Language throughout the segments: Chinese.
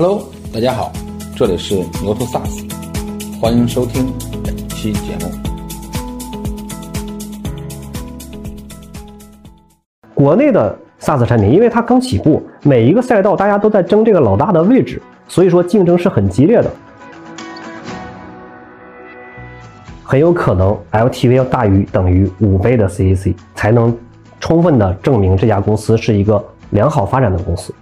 Hello，大家好，这里是牛头 SaaS，欢迎收听本期节目。国内的 SaaS 产品，因为它刚起步，每一个赛道大家都在争这个老大的位置，所以说竞争是很激烈的，很有可能 LTV 要大于等于五倍的 CAC，才能充分的证明这家公司是一个良好发展的公司。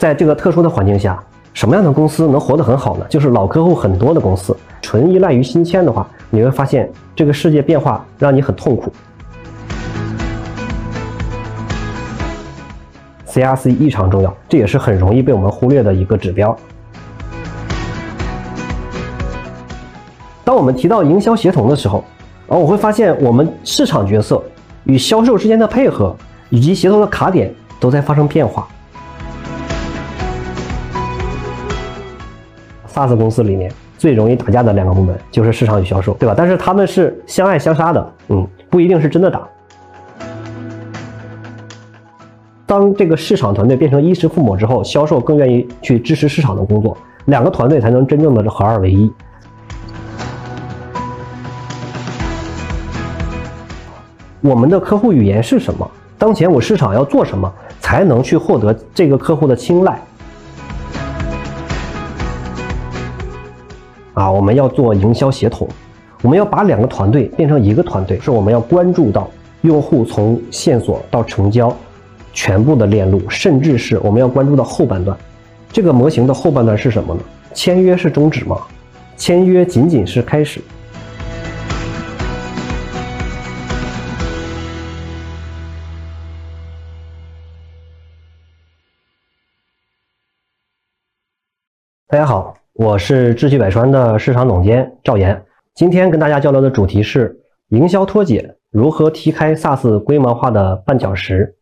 在这个特殊的环境下，什么样的公司能活得很好呢？就是老客户很多的公司。纯依赖于新签的话，你会发现这个世界变化让你很痛苦。CRC 异常重要，这也是很容易被我们忽略的一个指标。当我们提到营销协同的时候，啊，我会发现我们市场角色与销售之间的配合以及协同的卡点都在发生变化。SaaS 公司里面最容易打架的两个部门就是市场与销售，对吧？但是他们是相爱相杀的，嗯，不一定是真的打。当这个市场团队变成衣食父母之后，销售更愿意去支持市场的工作，两个团队才能真正的合二为一。我们的客户语言是什么？当前我市场要做什么，才能去获得这个客户的青睐？啊，我们要做营销协同，我们要把两个团队变成一个团队，是我们要关注到用户从线索到成交全部的链路，甚至是我们要关注到后半段。这个模型的后半段是什么呢？签约是终止吗？签约仅仅是开始。大家好。我是智趣百川的市场总监赵岩，今天跟大家交流的主题是营销脱节，如何踢开 SaaS 规模化的绊脚石。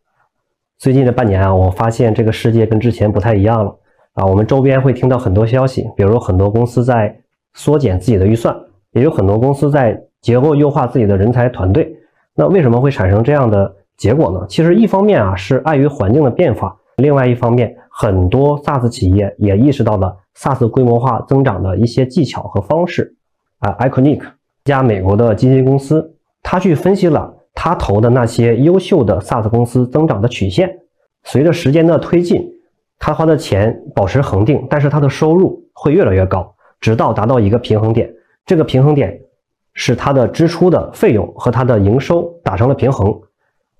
最近这半年啊，我发现这个世界跟之前不太一样了啊。我们周边会听到很多消息，比如很多公司在缩减自己的预算，也有很多公司在结构优化自己的人才团队。那为什么会产生这样的结果呢？其实一方面啊是碍于环境的变化，另外一方面很多 SaaS 企业也意识到了。SaaS 规模化增长的一些技巧和方式啊，Iconic 一家美国的基金公司，他去分析了他投的那些优秀的 SaaS 公司增长的曲线。随着时间的推进，他花的钱保持恒定，但是他的收入会越来越高，直到达到一个平衡点。这个平衡点是他的支出的费用和他的营收达成了平衡。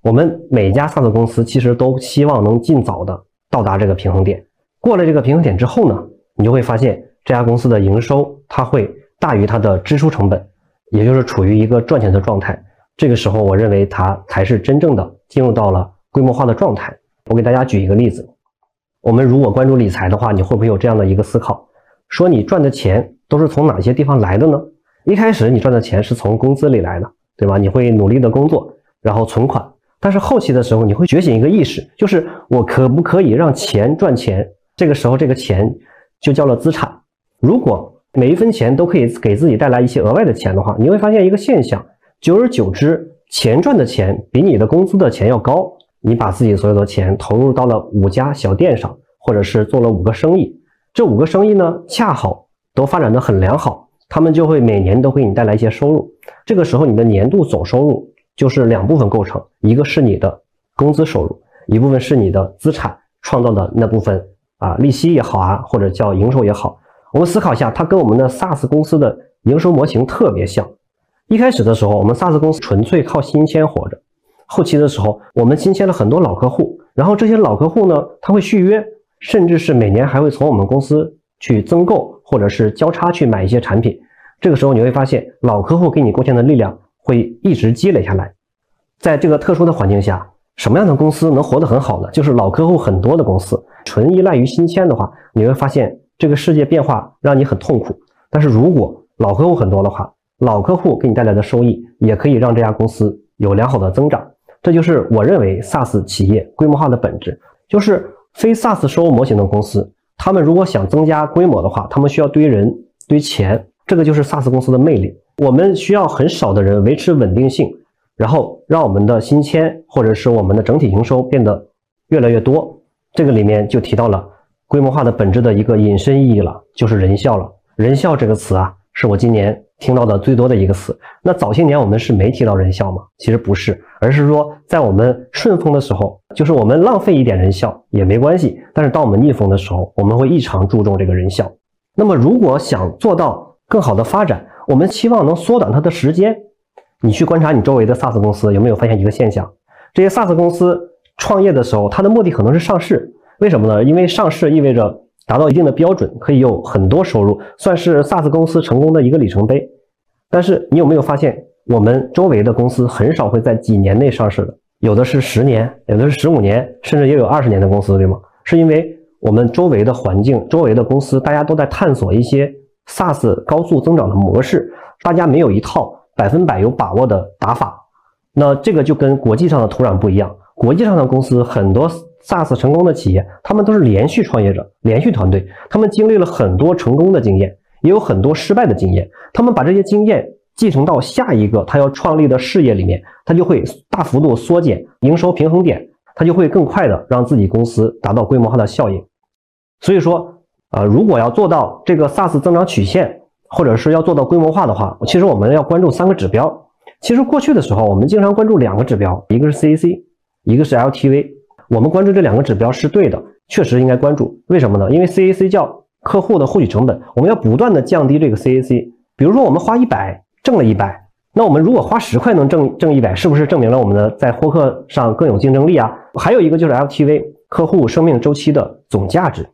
我们每家 SaaS 公司其实都希望能尽早的到达这个平衡点。过了这个平衡点之后呢？你就会发现这家公司的营收它会大于它的支出成本，也就是处于一个赚钱的状态。这个时候，我认为它才是真正的进入到了规模化的状态。我给大家举一个例子：我们如果关注理财的话，你会不会有这样的一个思考？说你赚的钱都是从哪些地方来的呢？一开始你赚的钱是从工资里来的，对吧？你会努力的工作，然后存款。但是后期的时候，你会觉醒一个意识，就是我可不可以让钱赚钱？这个时候，这个钱。就叫了资产。如果每一分钱都可以给自己带来一些额外的钱的话，你会发现一个现象：久而久之，钱赚的钱比你的工资的钱要高。你把自己所有的钱投入到了五家小店上，或者是做了五个生意，这五个生意呢，恰好都发展的很良好，他们就会每年都给你带来一些收入。这个时候，你的年度总收入就是两部分构成：一个是你的工资收入，一部分是你的资产创造的那部分。啊，利息也好啊，或者叫营收也好，我们思考一下，它跟我们的 SaaS 公司的营收模型特别像。一开始的时候，我们 SaaS 公司纯粹靠新签活着；后期的时候，我们新签了很多老客户，然后这些老客户呢，他会续约，甚至是每年还会从我们公司去增购或者是交叉去买一些产品。这个时候你会发现，老客户给你贡献的力量会一直积累下来。在这个特殊的环境下，什么样的公司能活得很好呢？就是老客户很多的公司。纯依赖于新签的话，你会发现这个世界变化让你很痛苦。但是如果老客户很多的话，老客户给你带来的收益也可以让这家公司有良好的增长。这就是我认为 SaaS 企业规模化的本质。就是非 SaaS 收入模型的公司，他们如果想增加规模的话，他们需要堆人、堆钱。这个就是 SaaS 公司的魅力。我们需要很少的人维持稳定性，然后让我们的新签或者是我们的整体营收变得越来越多。这个里面就提到了规模化的本质的一个引申意义了，就是人效了。人效这个词啊，是我今年听到的最多的一个词。那早些年我们是没提到人效吗？其实不是，而是说在我们顺风的时候，就是我们浪费一点人效也没关系。但是当我们逆风的时候，我们会异常注重这个人效。那么如果想做到更好的发展，我们期望能缩短它的时间。你去观察你周围的 SaaS 公司，有没有发现一个现象？这些 SaaS 公司创业的时候，它的目的可能是上市。为什么呢？因为上市意味着达到一定的标准，可以有很多收入，算是 SaaS 公司成功的一个里程碑。但是你有没有发现，我们周围的公司很少会在几年内上市的？有的是十年，有的是十五年，甚至也有二十年的公司，对吗？是因为我们周围的环境、周围的公司，大家都在探索一些 SaaS 高速增长的模式，大家没有一套。百分百有把握的打法，那这个就跟国际上的土壤不一样。国际上的公司很多 SaaS 成功的企业，他们都是连续创业者、连续团队，他们经历了很多成功的经验，也有很多失败的经验。他们把这些经验继承到下一个他要创立的事业里面，他就会大幅度缩减营收平衡点，他就会更快的让自己公司达到规模化的效应。所以说，啊，如果要做到这个 SaaS 增长曲线，或者是要做到规模化的话，其实我们要关注三个指标。其实过去的时候，我们经常关注两个指标，一个是 CAC，一个是 LTV。我们关注这两个指标是对的，确实应该关注。为什么呢？因为 CAC 叫客户的获取成本，我们要不断的降低这个 CAC。比如说，我们花一百挣了一百，那我们如果花十块能挣挣一百，是不是证明了我们的在获客上更有竞争力啊？还有一个就是 LTV，客户生命周期的总价值。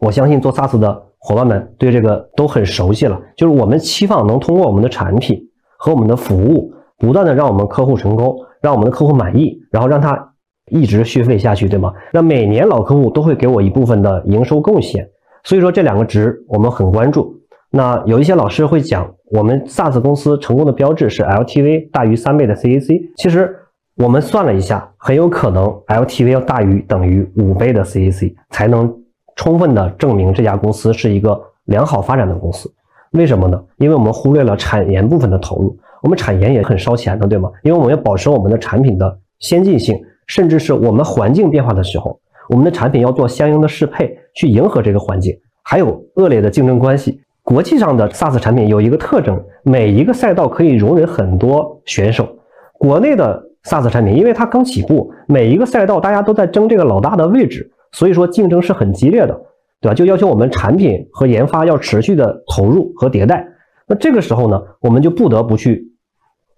我相信做 SaaS 的。伙伴们对这个都很熟悉了，就是我们期望能通过我们的产品和我们的服务，不断的让我们客户成功，让我们的客户满意，然后让他一直续费下去，对吗？那每年老客户都会给我一部分的营收贡献，所以说这两个值我们很关注。那有一些老师会讲，我们 SaaS 公司成功的标志是 LTV 大于三倍的 CAC，其实我们算了一下，很有可能 LTV 要大于等于五倍的 CAC 才能。充分的证明这家公司是一个良好发展的公司，为什么呢？因为我们忽略了产研部分的投入，我们产研也很烧钱的，对吗？因为我们要保持我们的产品的先进性，甚至是我们环境变化的时候，我们的产品要做相应的适配，去迎合这个环境。还有恶劣的竞争关系，国际上的 SaaS 产品有一个特征，每一个赛道可以容忍很多选手，国内的 SaaS 产品因为它刚起步，每一个赛道大家都在争这个老大的位置。所以说竞争是很激烈的，对吧？就要求我们产品和研发要持续的投入和迭代。那这个时候呢，我们就不得不去，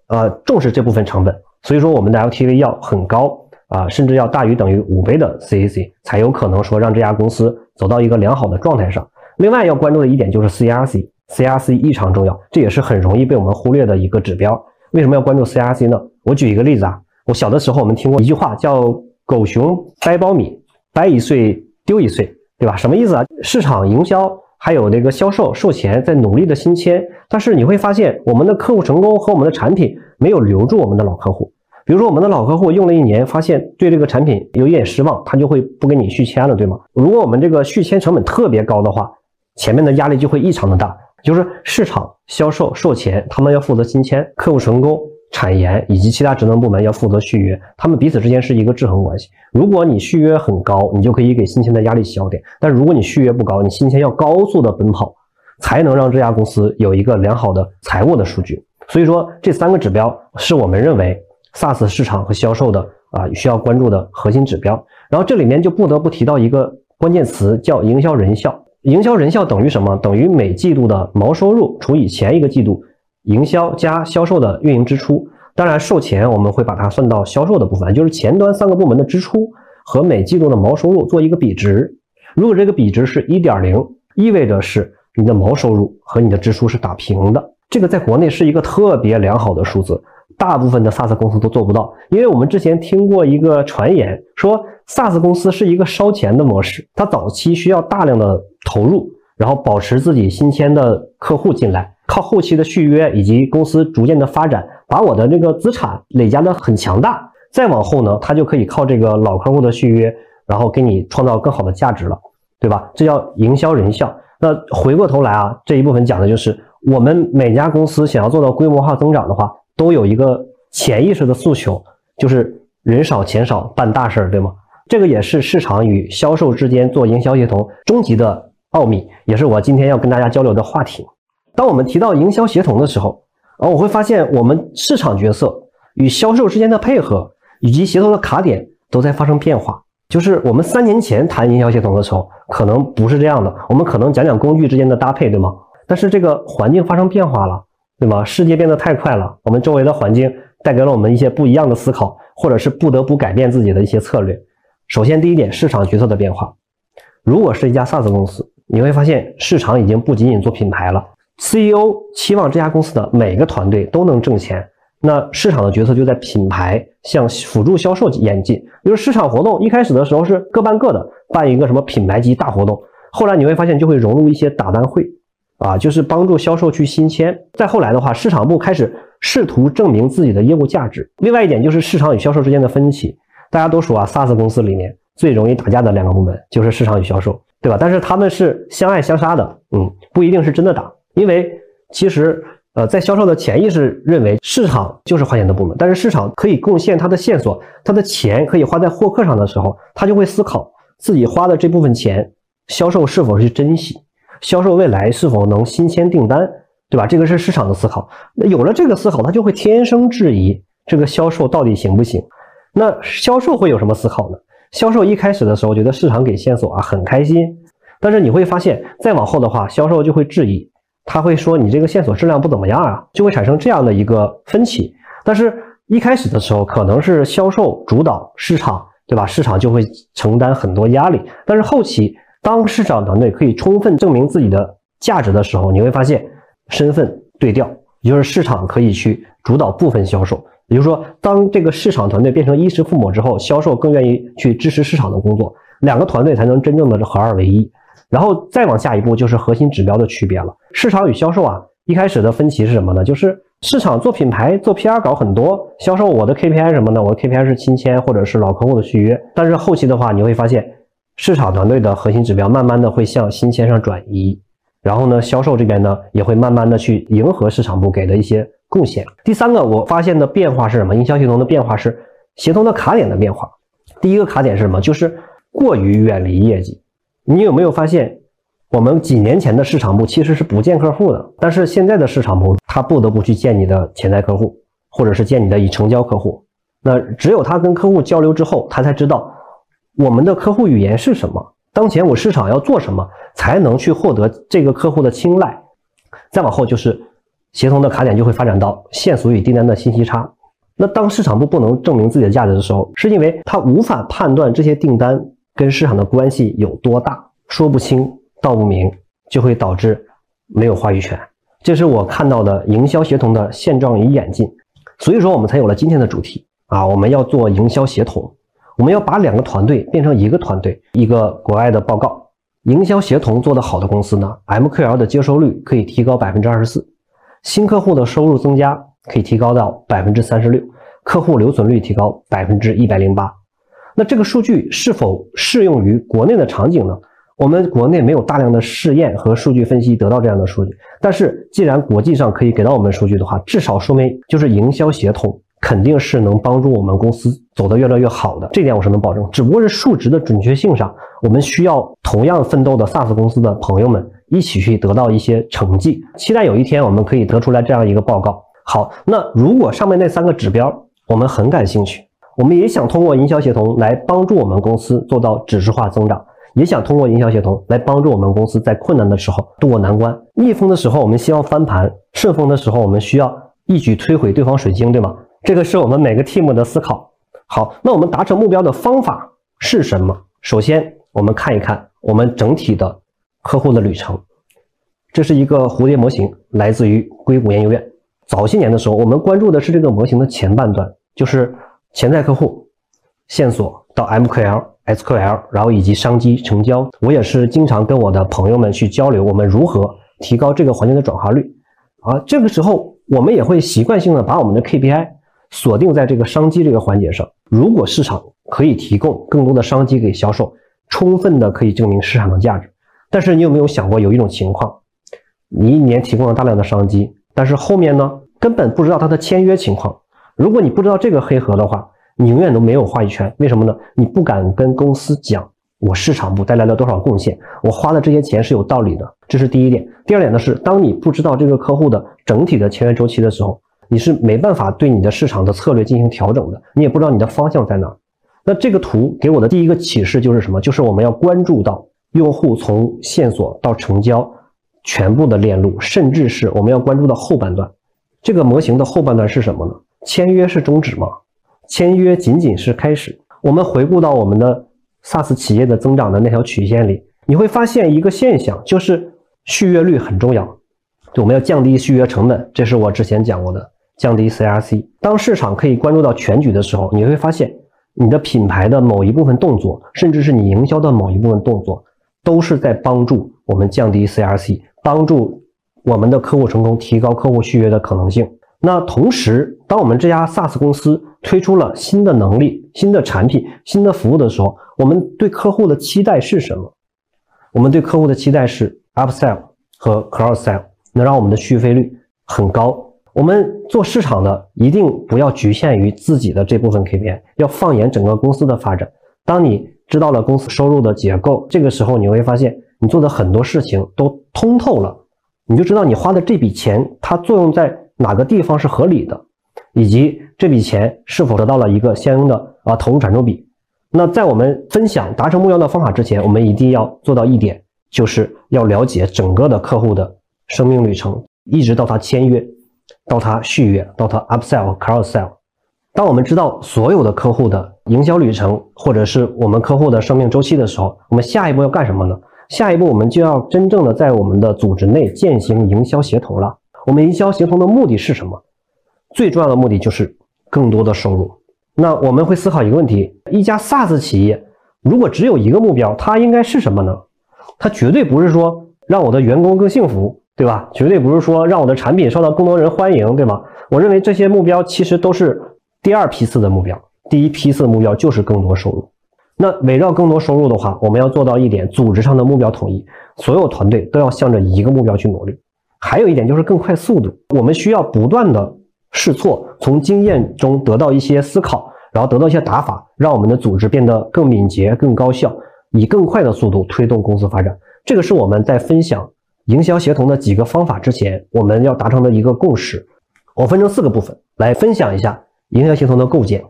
呃，重视这部分成本。所以说我们的 LTV 要很高啊，甚至要大于等于五倍的 CAC，才有可能说让这家公司走到一个良好的状态上。另外要关注的一点就是 CRC，CRC 异常重要，这也是很容易被我们忽略的一个指标。为什么要关注 CRC 呢？我举一个例子啊，我小的时候我们听过一句话叫“狗熊掰苞米”。掰一岁丢一岁，对吧？什么意思啊？市场营销还有那个销售售前在努力的新签，但是你会发现我们的客户成功和我们的产品没有留住我们的老客户。比如说我们的老客户用了一年，发现对这个产品有一点失望，他就会不跟你续签了，对吗？如果我们这个续签成本特别高的话，前面的压力就会异常的大，就是市场、销售、售前他们要负责新签，客户成功。产研以及其他职能部门要负责续约，他们彼此之间是一个制衡关系。如果你续约很高，你就可以给新签的压力小点；但如果你续约不高，你新签要高速的奔跑，才能让这家公司有一个良好的财务的数据。所以说，这三个指标是我们认为 SaaS 市场和销售的啊需要关注的核心指标。然后这里面就不得不提到一个关键词，叫营销人效。营销人效等于什么？等于每季度的毛收入除以前一个季度。营销加销售的运营支出，当然售前我们会把它算到销售的部分，就是前端三个部门的支出和每季度的毛收入做一个比值。如果这个比值是一点零，意味着是你的毛收入和你的支出是打平的。这个在国内是一个特别良好的数字，大部分的 SaaS 公司都做不到。因为我们之前听过一个传言，说 SaaS 公司是一个烧钱的模式，它早期需要大量的投入，然后保持自己新签的客户进来。靠后期的续约以及公司逐渐的发展，把我的这个资产累加的很强大。再往后呢，他就可以靠这个老客户的续约，然后给你创造更好的价值了，对吧？这叫营销人效。那回过头来啊，这一部分讲的就是我们每家公司想要做到规模化增长的话，都有一个潜意识的诉求，就是人少钱少办大事儿，对吗？这个也是市场与销售之间做营销协同终极的奥秘，也是我今天要跟大家交流的话题。当我们提到营销协同的时候，啊，我会发现我们市场角色与销售之间的配合以及协同的卡点都在发生变化。就是我们三年前谈营销协同的时候，可能不是这样的，我们可能讲讲工具之间的搭配，对吗？但是这个环境发生变化了，对吗？世界变得太快了，我们周围的环境带给了我们一些不一样的思考，或者是不得不改变自己的一些策略。首先，第一点，市场角色的变化。如果是一家 SaaS 公司，你会发现市场已经不仅仅做品牌了。CEO 期望这家公司的每个团队都能挣钱，那市场的角色就在品牌向辅助销售演进。比如市场活动一开始的时候是各办各的，办一个什么品牌级大活动，后来你会发现就会融入一些打单会，啊，就是帮助销售去新签。再后来的话，市场部开始试图证明自己的业务价值。另外一点就是市场与销售之间的分歧。大家都说啊，SaaS 公司里面最容易打架的两个部门就是市场与销售，对吧？但是他们是相爱相杀的，嗯，不一定是真的打。因为其实，呃，在销售的潜意识认为市场就是花钱的部门，但是市场可以贡献它的线索，它的钱可以花在获客上的时候，他就会思考自己花的这部分钱，销售是否是珍惜，销售未来是否能新签订单，对吧？这个是市场的思考。那有了这个思考，他就会天生质疑这个销售到底行不行。那销售会有什么思考呢？销售一开始的时候觉得市场给线索啊很开心，但是你会发现再往后的话，销售就会质疑。他会说你这个线索质量不怎么样啊，就会产生这样的一个分歧。但是，一开始的时候可能是销售主导市场，对吧？市场就会承担很多压力。但是后期，当市场团队可以充分证明自己的价值的时候，你会发现身份对调，也就是市场可以去主导部分销售。也就是说，当这个市场团队变成衣食父母之后，销售更愿意去支持市场的工作，两个团队才能真正的合二为一。然后再往下一步就是核心指标的区别了。市场与销售啊，一开始的分歧是什么呢？就是市场做品牌、做 PR 搞很多，销售我的 KPI 什么呢？我的 KPI 是新签或者是老客户的续约。但是后期的话，你会发现市场团队的核心指标慢慢的会向新签上转移，然后呢，销售这边呢也会慢慢的去迎合市场部给的一些贡献。第三个我发现的变化是什么？营销协同的变化是协同的卡点的变化。第一个卡点是什么？就是过于远离业绩。你有没有发现，我们几年前的市场部其实是不见客户的，但是现在的市场部他不得不去见你的潜在客户，或者是见你的已成交客户。那只有他跟客户交流之后，他才知道我们的客户语言是什么，当前我市场要做什么，才能去获得这个客户的青睐。再往后就是协同的卡点就会发展到线索与订单的信息差。那当市场部不能证明自己的价值的时候，是因为他无法判断这些订单。跟市场的关系有多大，说不清道不明，就会导致没有话语权。这是我看到的营销协同的现状与演进，所以说我们才有了今天的主题啊！我们要做营销协同，我们要把两个团队变成一个团队。一个国外的报告，营销协同做得好的公司呢，MQL 的接收率可以提高百分之二十四，新客户的收入增加可以提高到百分之三十六，客户留存率提高百分之一百零八。那这个数据是否适用于国内的场景呢？我们国内没有大量的试验和数据分析得到这样的数据，但是既然国际上可以给到我们数据的话，至少说明就是营销协同肯定是能帮助我们公司走得越来越好的，这点我是能保证。只不过是数值的准确性上，我们需要同样奋斗的 SaaS 公司的朋友们一起去得到一些成绩。期待有一天我们可以得出来这样一个报告。好，那如果上面那三个指标我们很感兴趣。我们也想通过营销协同来帮助我们公司做到指数化增长，也想通过营销协同来帮助我们公司在困难的时候渡过难关。逆风的时候，我们希望翻盘；顺风的时候，我们需要一举摧毁对方水晶，对吗？这个是我们每个 team 的思考。好，那我们达成目标的方法是什么？首先，我们看一看我们整体的客户的旅程。这是一个蝴蝶模型，来自于硅谷研究院。早些年的时候，我们关注的是这个模型的前半段，就是。潜在客户线索到 MQL、SQL，然后以及商机成交，我也是经常跟我的朋友们去交流，我们如何提高这个环节的转化率。啊，这个时候我们也会习惯性的把我们的 KPI 锁定在这个商机这个环节上。如果市场可以提供更多的商机给销售，充分的可以证明市场的价值。但是你有没有想过，有一种情况，你一年提供了大量的商机，但是后面呢，根本不知道它的签约情况。如果你不知道这个黑盒的话，你永远都没有话语权。为什么呢？你不敢跟公司讲我市场部带来了多少贡献，我花的这些钱是有道理的，这是第一点。第二点呢是，当你不知道这个客户的整体的签约周期的时候，你是没办法对你的市场的策略进行调整的，你也不知道你的方向在哪。那这个图给我的第一个启示就是什么？就是我们要关注到用户从线索到成交全部的链路，甚至是我们要关注到后半段。这个模型的后半段是什么呢？签约是终止吗？签约仅仅是开始。我们回顾到我们的 SaaS 企业的增长的那条曲线里，你会发现一个现象，就是续约率很重要。就我们要降低续约成本，这是我之前讲过的，降低 CRC。当市场可以关注到全局的时候，你会发现。你的品牌的某一部分动作，甚至是你营销的某一部分动作，都是在帮助我们降低 CRC，帮助我们的客户成功，提高客户续约的可能性。那同时，当我们这家 SaaS 公司推出了新的能力、新的产品、新的服务的时候，我们对客户的期待是什么？我们对客户的期待是 Upsell 和 Cross Sell，能让我们的续费率很高。我们做市场的一定不要局限于自己的这部分 KPI，要放眼整个公司的发展。当你知道了公司收入的结构，这个时候你会发现你做的很多事情都通透了，你就知道你花的这笔钱它作用在哪个地方是合理的，以及这笔钱是否得到了一个相应的啊投入产出比。那在我们分享达成目标的方法之前，我们一定要做到一点，就是要了解整个的客户的生命旅程，一直到他签约。到他续约，到他 upsell、cross sell。当我们知道所有的客户的营销旅程，或者是我们客户的生命周期的时候，我们下一步要干什么呢？下一步我们就要真正的在我们的组织内践行营销协同了。我们营销协同的目的是什么？最重要的目的就是更多的收入。那我们会思考一个问题：一家 SaaS 企业如果只有一个目标，它应该是什么呢？它绝对不是说让我的员工更幸福。对吧？绝对不是说让我的产品受到更多人欢迎，对吧？我认为这些目标其实都是第二批次的目标，第一批次的目标就是更多收入。那围绕更多收入的话，我们要做到一点，组织上的目标统一，所有团队都要向着一个目标去努力。还有一点就是更快速度，我们需要不断的试错，从经验中得到一些思考，然后得到一些打法，让我们的组织变得更敏捷、更高效，以更快的速度推动公司发展。这个是我们在分享。营销协同的几个方法之前，我们要达成的一个共识，我分成四个部分来分享一下营销协同的构建。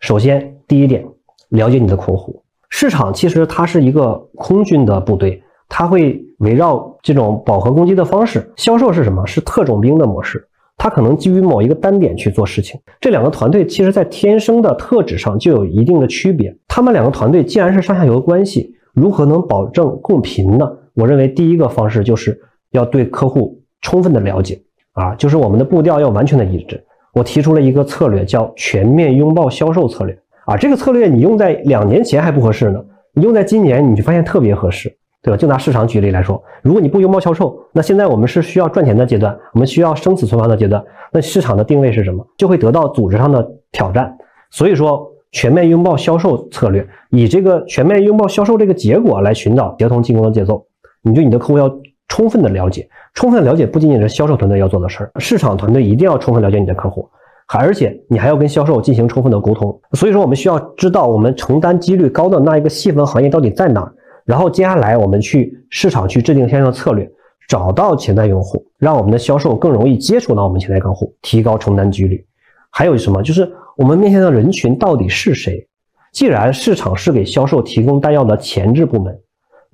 首先，第一点，了解你的客户。市场其实它是一个空军的部队，它会围绕这种饱和攻击的方式。销售是什么？是特种兵的模式，它可能基于某一个单点去做事情。这两个团队其实在天生的特质上就有一定的区别。他们两个团队既然是上下游关系，如何能保证共频呢？我认为第一个方式就是要对客户充分的了解啊，就是我们的步调要完全的一致。我提出了一个策略，叫全面拥抱销售策略啊。这个策略你用在两年前还不合适呢，你用在今年你就发现特别合适，对吧？就拿市场举例来说，如果你不拥抱销售，那现在我们是需要赚钱的阶段，我们需要生死存亡的阶段，那市场的定位是什么？就会得到组织上的挑战。所以说，全面拥抱销售策略，以这个全面拥抱销售这个结果来寻找协同进攻的节奏。你对你的客户要充分的了解，充分了解不仅仅是销售团队要做的事儿，市场团队一定要充分了解你的客户，还而且你还要跟销售进行充分的沟通。所以说，我们需要知道我们承担几率高的那一个细分行业到底在哪儿，然后接下来我们去市场去制定相应的策略，找到潜在用户，让我们的销售更容易接触到我们潜在客户，提高承担几率。还有什么？就是我们面向的人群到底是谁？既然市场是给销售提供弹药的前置部门。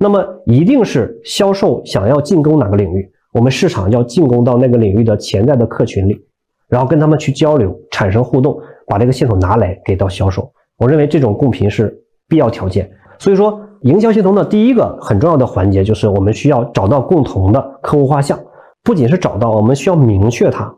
那么一定是销售想要进攻哪个领域，我们市场要进攻到那个领域的潜在的客群里，然后跟他们去交流，产生互动，把这个系统拿来给到销售。我认为这种共频是必要条件。所以说，营销系统的第一个很重要的环节就是我们需要找到共同的客户画像，不仅是找到，我们需要明确它。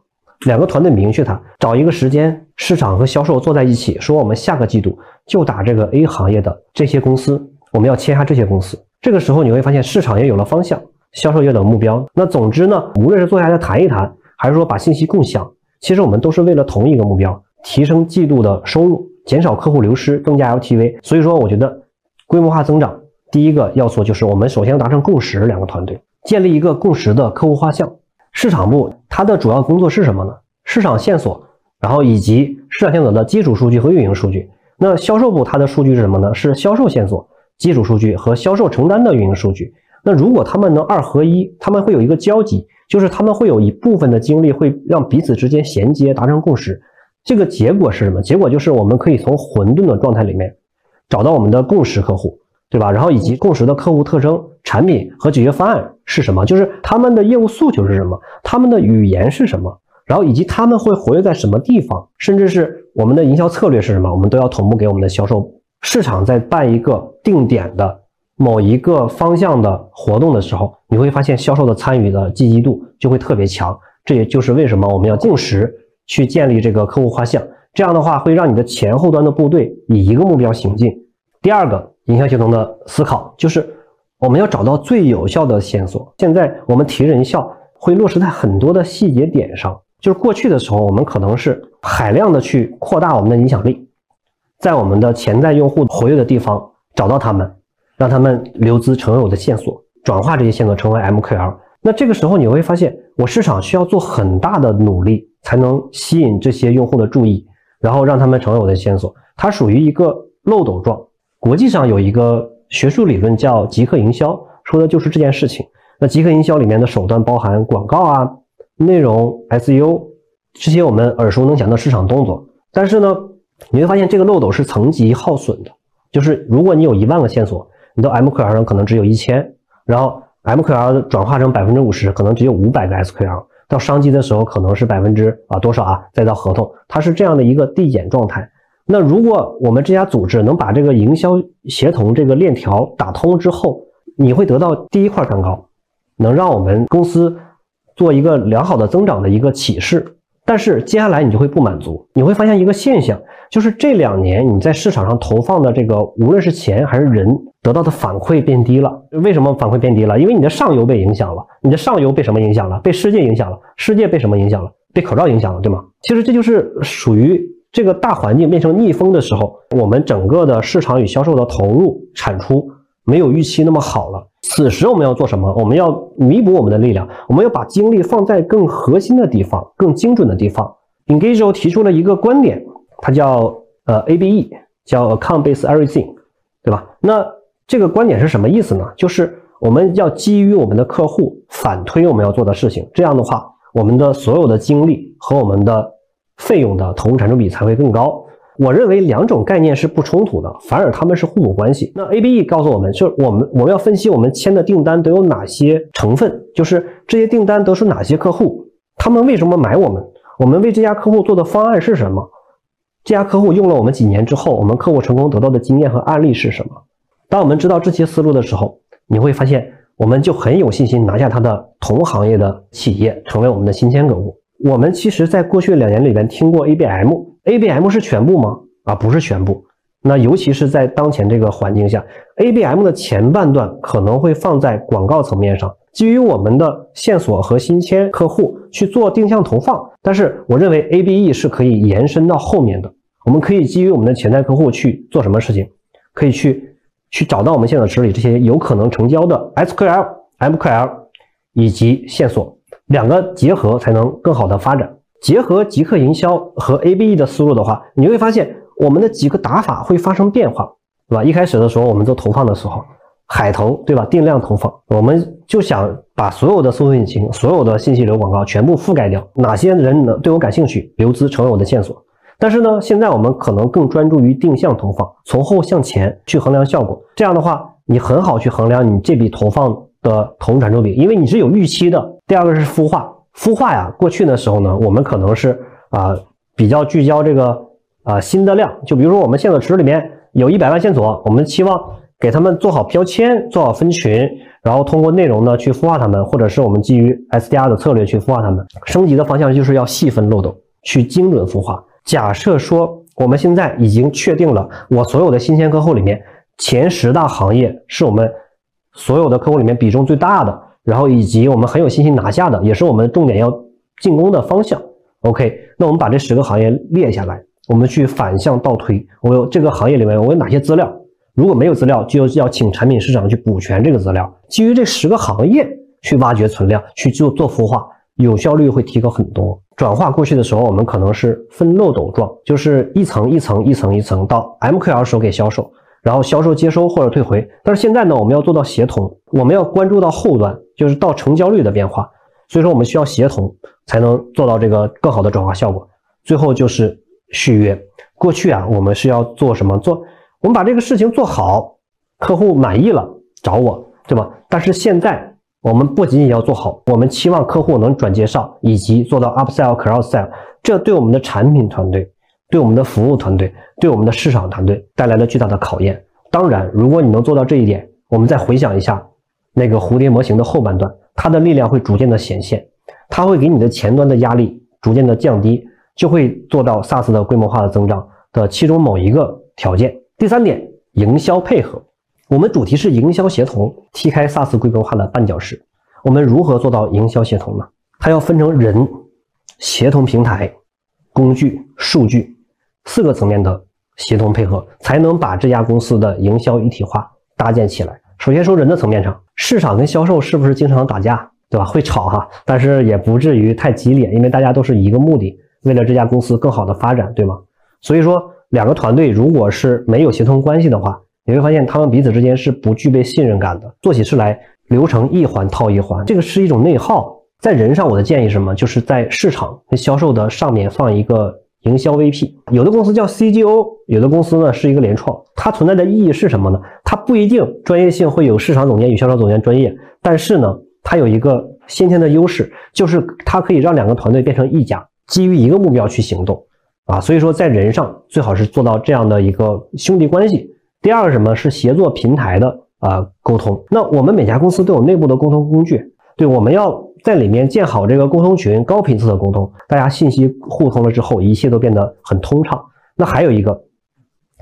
两个团队明确它，找一个时间，市场和销售坐在一起，说我们下个季度就打这个 A 行业的这些公司，我们要签下这些公司。这个时候你会发现市场也有了方向，销售也有了目标。那总之呢，无论是坐下来谈一谈，还是说把信息共享，其实我们都是为了同一个目标：提升季度的收入，减少客户流失，增加 LTV。所以说，我觉得规模化增长第一个要素就是我们首先要达成共识，两个团队建立一个共识的客户画像。市场部它的主要工作是什么呢？市场线索，然后以及市场线索的基础数据和运营数据。那销售部它的数据是什么呢？是销售线索、基础数据和销售成单的运营数据。那如果他们能二合一，他们会有一个交集，就是他们会有一部分的精力会让彼此之间衔接，达成共识。这个结果是什么？结果就是我们可以从混沌的状态里面找到我们的共识客户，对吧？然后以及共识的客户特征、产品和解决方案是什么？就是他们的业务诉求是什么？他们的语言是什么？然后以及他们会活跃在什么地方？甚至是我们的营销策略是什么？我们都要同步给我们的销售。市场在办一个定点的某一个方向的活动的时候，你会发现销售的参与的积极度就会特别强。这也就是为什么我们要定时。去建立这个客户画像，这样的话会让你的前后端的部队以一个目标行进。第二个营销协同的思考就是我们要找到最有效的线索。现在我们提人效会落实在很多的细节点上，就是过去的时候我们可能是海量的去扩大我们的影响力，在我们的潜在用户活跃的地方找到他们，让他们留资成为我的线索，转化这些线索成为 MQL。那这个时候你会发现，我市场需要做很大的努力。才能吸引这些用户的注意，然后让他们成为我的线索。它属于一个漏斗状。国际上有一个学术理论叫极客营销，说的就是这件事情。那极客营销里面的手段包含广告啊、内容、SEO 这些我们耳熟能详的市场动作。但是呢，你会发现这个漏斗是层级耗损的。就是如果你有一万个线索，你的 MQL 上可能只有一千，然后 MQL 转化成百分之五十，可能只有五百个 SQL。到商机的时候可能是百分之啊多少啊？再到合同，它是这样的一个递减状态。那如果我们这家组织能把这个营销协同这个链条打通之后，你会得到第一块蛋糕，能让我们公司做一个良好的增长的一个启示。但是接下来你就会不满足，你会发现一个现象，就是这两年你在市场上投放的这个无论是钱还是人得到的反馈变低了。为什么反馈变低了？因为你的上游被影响了，你的上游被什么影响了？被世界影响了，世界被什么影响了？被口罩影响了，对吗？其实这就是属于这个大环境变成逆风的时候，我们整个的市场与销售的投入产出没有预期那么好了。此时我们要做什么？我们要弥补我们的力量，我们要把精力放在更核心的地方、更精准的地方。Engage 提出了一个观点，它叫呃 ABE，叫 Account Based Everything，对吧？那这个观点是什么意思呢？就是我们要基于我们的客户反推我们要做的事情，这样的话，我们的所有的精力和我们的费用的投入产出比才会更高。我认为两种概念是不冲突的，反而他们是互补关系。那 A B E 告诉我们，就是我们我们要分析我们签的订单都有哪些成分，就是这些订单都是哪些客户，他们为什么买我们，我们为这家客户做的方案是什么，这家客户用了我们几年之后，我们客户成功得到的经验和案例是什么。当我们知道这些思路的时候，你会发现我们就很有信心拿下他的同行业的企业，成为我们的新签客户。我们其实在过去两年里边听过 A B M。ABM 是全部吗？啊，不是全部。那尤其是在当前这个环境下，ABM 的前半段可能会放在广告层面上，基于我们的线索和新签客户去做定向投放。但是我认为 ABE 是可以延伸到后面的，我们可以基于我们的潜在客户去做什么事情？可以去去找到我们现在池里这些有可能成交的 SQL、MQL 以及线索两个结合，才能更好的发展。结合极客营销和 ABE 的思路的话，你会发现我们的几个打法会发生变化，对吧？一开始的时候，我们做投放的时候，海投，对吧？定量投放，我们就想把所有的搜索引擎、所有的信息流广告全部覆盖掉，哪些人能对我感兴趣，留资成为我的线索。但是呢，现在我们可能更专注于定向投放，从后向前去衡量效果。这样的话，你很好去衡量你这笔投放的投入产出比，因为你是有预期的。第二个是孵化。孵化呀，过去的时候呢，我们可能是啊比较聚焦这个啊新的量，就比如说我们线索池里面有一百万线索，我们期望给他们做好标签，做好分群，然后通过内容呢去孵化他们，或者是我们基于 SDR 的策略去孵化他们。升级的方向就是要细分漏斗，去精准孵化。假设说我们现在已经确定了，我所有的新鲜客户里面前十大行业是我们所有的客户里面比重最大的。然后以及我们很有信心拿下的，也是我们重点要进攻的方向。OK，那我们把这十个行业列下来，我们去反向倒推。我有这个行业里面我有哪些资料？如果没有资料，就要请产品市场去补全这个资料。基于这十个行业去挖掘存量，去做做孵化，有效率会提高很多。转化过去的时候，我们可能是分漏斗状，就是一层一层一层一层到 MQL 手给销售，然后销售接收或者退回。但是现在呢，我们要做到协同，我们要关注到后端，就是到成交率的变化。所以说我们需要协同才能做到这个更好的转化效果。最后就是续约。过去啊，我们是要做什么？做我们把这个事情做好，客户满意了找我，对吧？但是现在。我们不仅仅要做好，我们期望客户能转介绍，以及做到 upsell、cross sell，这对我们的产品团队、对我们的服务团队、对我们的市场团队带来了巨大的考验。当然，如果你能做到这一点，我们再回想一下那个蝴蝶模型的后半段，它的力量会逐渐的显现，它会给你的前端的压力逐渐的降低，就会做到 SaaS 的规模化的增长的其中某一个条件。第三点，营销配合。我们主题是营销协同，踢开 SaaS 规模化的绊脚石。我们如何做到营销协同呢？它要分成人、协同平台、工具、数据四个层面的协同配合，才能把这家公司的营销一体化搭建起来。首先说人的层面上，市场跟销售是不是经常打架，对吧？会吵哈，但是也不至于太激烈，因为大家都是一个目的，为了这家公司更好的发展，对吗？所以说，两个团队如果是没有协同关系的话，你会发现他们彼此之间是不具备信任感的，做起事来流程一环套一环，这个是一种内耗。在人上，我的建议是什么？就是在市场跟销售的上面放一个营销 VP，有的公司叫 CGO，有的公司呢是一个联创。它存在的意义是什么呢？它不一定专业性会有市场总监与销售总监专业，但是呢，它有一个先天的优势，就是它可以让两个团队变成一家，基于一个目标去行动啊。所以说，在人上最好是做到这样的一个兄弟关系。第二个什么是协作平台的啊沟通？那我们每家公司都有内部的沟通工具，对，我们要在里面建好这个沟通群，高频次的沟通，大家信息互通了之后，一切都变得很通畅。那还有一个，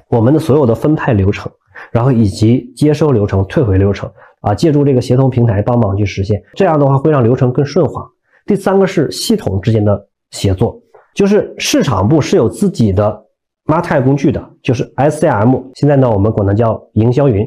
我们的所有的分派流程，然后以及接收流程、退回流程啊，借助这个协同平台帮忙去实现，这样的话会让流程更顺滑。第三个是系统之间的协作，就是市场部是有自己的。M a 工具的就是 SCM，现在呢我们管它叫营销云。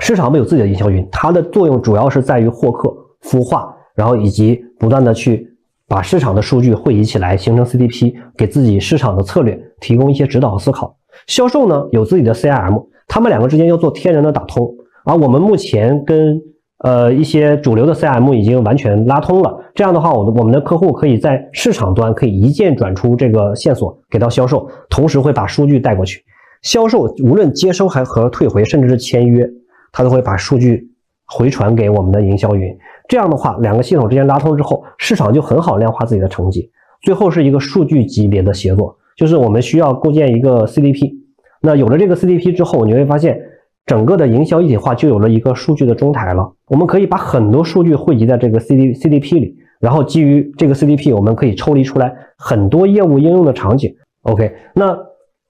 市场部有自己的营销云，它的作用主要是在于获客、孵化，然后以及不断的去把市场的数据汇集起来，形成 CDP，给自己市场的策略提供一些指导和思考。销售呢有自己的 CRM，他们两个之间要做天然的打通。而我们目前跟呃，一些主流的 CM 已经完全拉通了。这样的话，我的我们的客户可以在市场端可以一键转出这个线索给到销售，同时会把数据带过去。销售无论接收还和退回，甚至是签约，他都会把数据回传给我们的营销云。这样的话，两个系统之间拉通之后，市场就很好量化自己的成绩。最后是一个数据级别的协作，就是我们需要构建一个 CDP。那有了这个 CDP 之后，你会发现。整个的营销一体化就有了一个数据的中台了。我们可以把很多数据汇集在这个 C D C D P 里，然后基于这个 C D P，我们可以抽离出来很多业务应用的场景。OK，那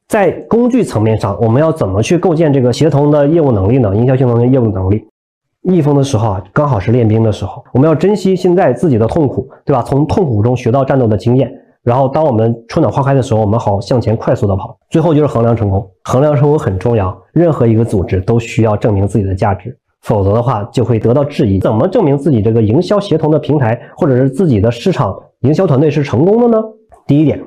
在工具层面上，我们要怎么去构建这个协同的业务能力呢？营销协同的业务能力，逆风的时候啊，刚好是练兵的时候，我们要珍惜现在自己的痛苦，对吧？从痛苦中学到战斗的经验。然后，当我们春暖花开的时候，我们好向前快速的跑。最后就是衡量成功，衡量成功很重要。任何一个组织都需要证明自己的价值，否则的话就会得到质疑。怎么证明自己这个营销协同的平台或者是自己的市场营销团队是成功的呢？第一点，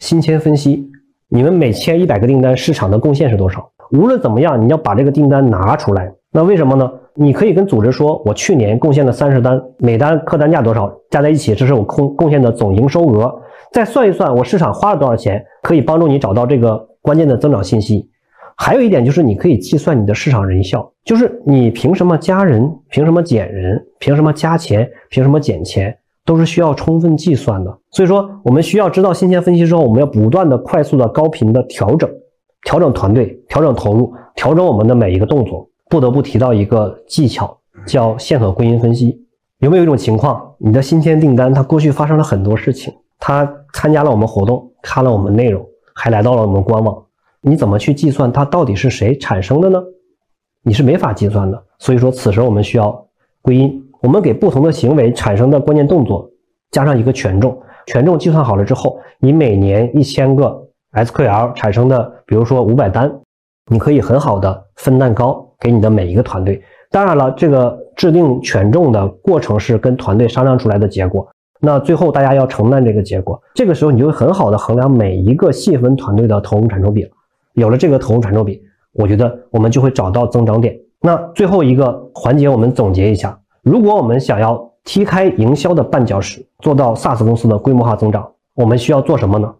新签分析，你们每签一百个订单，市场的贡献是多少？无论怎么样，你要把这个订单拿出来。那为什么呢？你可以跟组织说，我去年贡献了三十单，每单客单价多少，加在一起，这是我贡贡献的总营收额。再算一算，我市场花了多少钱，可以帮助你找到这个关键的增长信息。还有一点就是，你可以计算你的市场人效，就是你凭什么加人，凭什么减人，凭什么加钱，凭什么减钱，都是需要充分计算的。所以说，我们需要知道新鲜分析之后，我们要不断的、快速的、高频的调整，调整团队，调整投入，调整我们的每一个动作。不得不提到一个技巧，叫线索归因分析。有没有一种情况，你的新签订单，它过去发生了很多事情？他参加了我们活动，看了我们内容，还来到了我们官网。你怎么去计算它到底是谁产生的呢？你是没法计算的。所以说，此时我们需要归因。我们给不同的行为产生的关键动作加上一个权重，权重计算好了之后，你每年一千个 SQL 产生的，比如说五百单，你可以很好的分蛋糕给你的每一个团队。当然了，这个制定权重的过程是跟团队商量出来的结果。那最后大家要承担这个结果。这个时候你就会很好的衡量每一个细分团队的投入产出比了。有了这个投入产出比，我觉得我们就会找到增长点。那最后一个环节，我们总结一下：如果我们想要踢开营销的绊脚石，做到 SaaS 公司的规模化增长，我们需要做什么呢？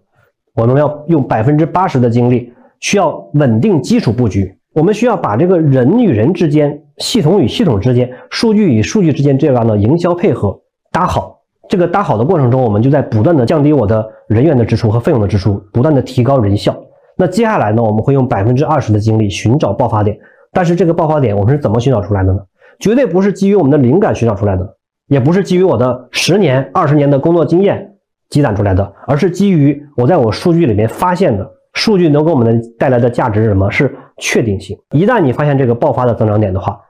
我们要用百分之八十的精力，需要稳定基础布局。我们需要把这个人与人之间、系统与系统之间、数据与数据之间这样的营销配合搭好。这个搭好的过程中，我们就在不断的降低我的人员的支出和费用的支出，不断的提高人效。那接下来呢，我们会用百分之二十的精力寻找爆发点。但是这个爆发点我们是怎么寻找出来的呢？绝对不是基于我们的灵感寻找出来的，也不是基于我的十年、二十年的工作经验积攒出来的，而是基于我在我数据里面发现的。数据能给我们的带来的价值是什么？是确定性。一旦你发现这个爆发的增长点的话，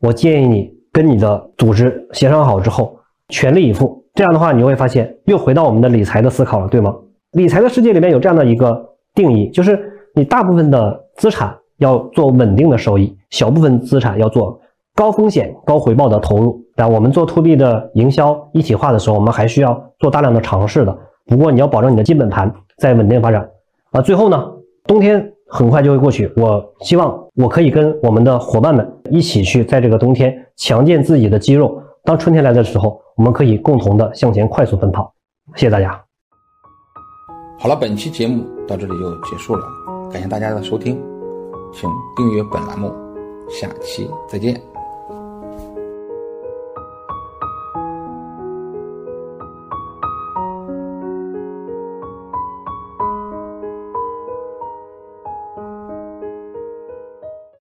我建议你跟你的组织协商好之后，全力以赴。这样的话，你会发现又回到我们的理财的思考了，对吗？理财的世界里面有这样的一个定义，就是你大部分的资产要做稳定的收益，小部分资产要做高风险高回报的投入。但我们做 to B 的营销一体化的时候，我们还需要做大量的尝试的。不过你要保证你的基本盘在稳定发展。啊，最后呢，冬天很快就会过去。我希望我可以跟我们的伙伴们一起去，在这个冬天强健自己的肌肉。当春天来的时候，我们可以共同的向前快速奔跑。谢谢大家。好了，本期节目到这里就结束了，感谢大家的收听，请订阅本栏目，下期再见。